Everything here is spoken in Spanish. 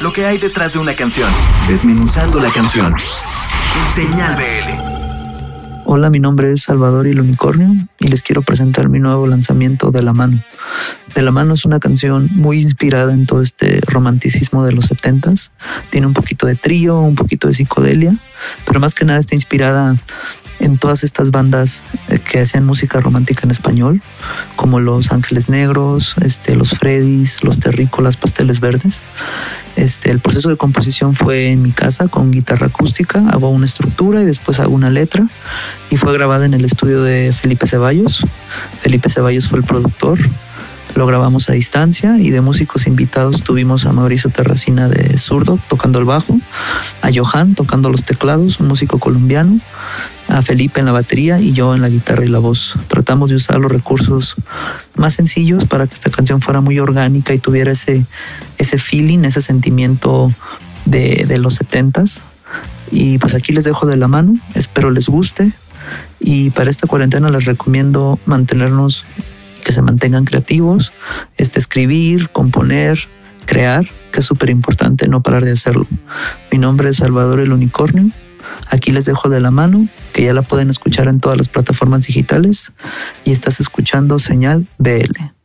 lo que hay detrás de una canción, desmenuzando la canción. Señal BL. Hola, mi nombre es Salvador y el Unicornio y les quiero presentar mi nuevo lanzamiento De la mano. De la mano es una canción muy inspirada en todo este romanticismo de los setentas. Tiene un poquito de trío, un poquito de psicodelia, pero más que nada está inspirada en todas estas bandas eh, que hacían música romántica en español, como Los Ángeles Negros, este, Los Freddys, Los Terrícolas, Pasteles Verdes. Este, el proceso de composición fue en mi casa con guitarra acústica, hago una estructura y después hago una letra y fue grabada en el estudio de Felipe Ceballos. Felipe Ceballos fue el productor, lo grabamos a distancia y de músicos invitados tuvimos a Mauricio Terracina de zurdo tocando el bajo, a Johan tocando los teclados, un músico colombiano, a Felipe en la batería y yo en la guitarra y la voz. Tratamos de usar los recursos más sencillos para que esta canción fuera muy orgánica y tuviera ese, ese feeling, ese sentimiento de, de los setentas. Y pues aquí les dejo de la mano, espero les guste. Y para esta cuarentena les recomiendo mantenernos que se mantengan creativos, este, escribir, componer, crear, que es súper importante no parar de hacerlo. Mi nombre es Salvador el Unicornio. Aquí les dejo de la mano, que ya la pueden escuchar en todas las plataformas digitales y estás escuchando Señal BL.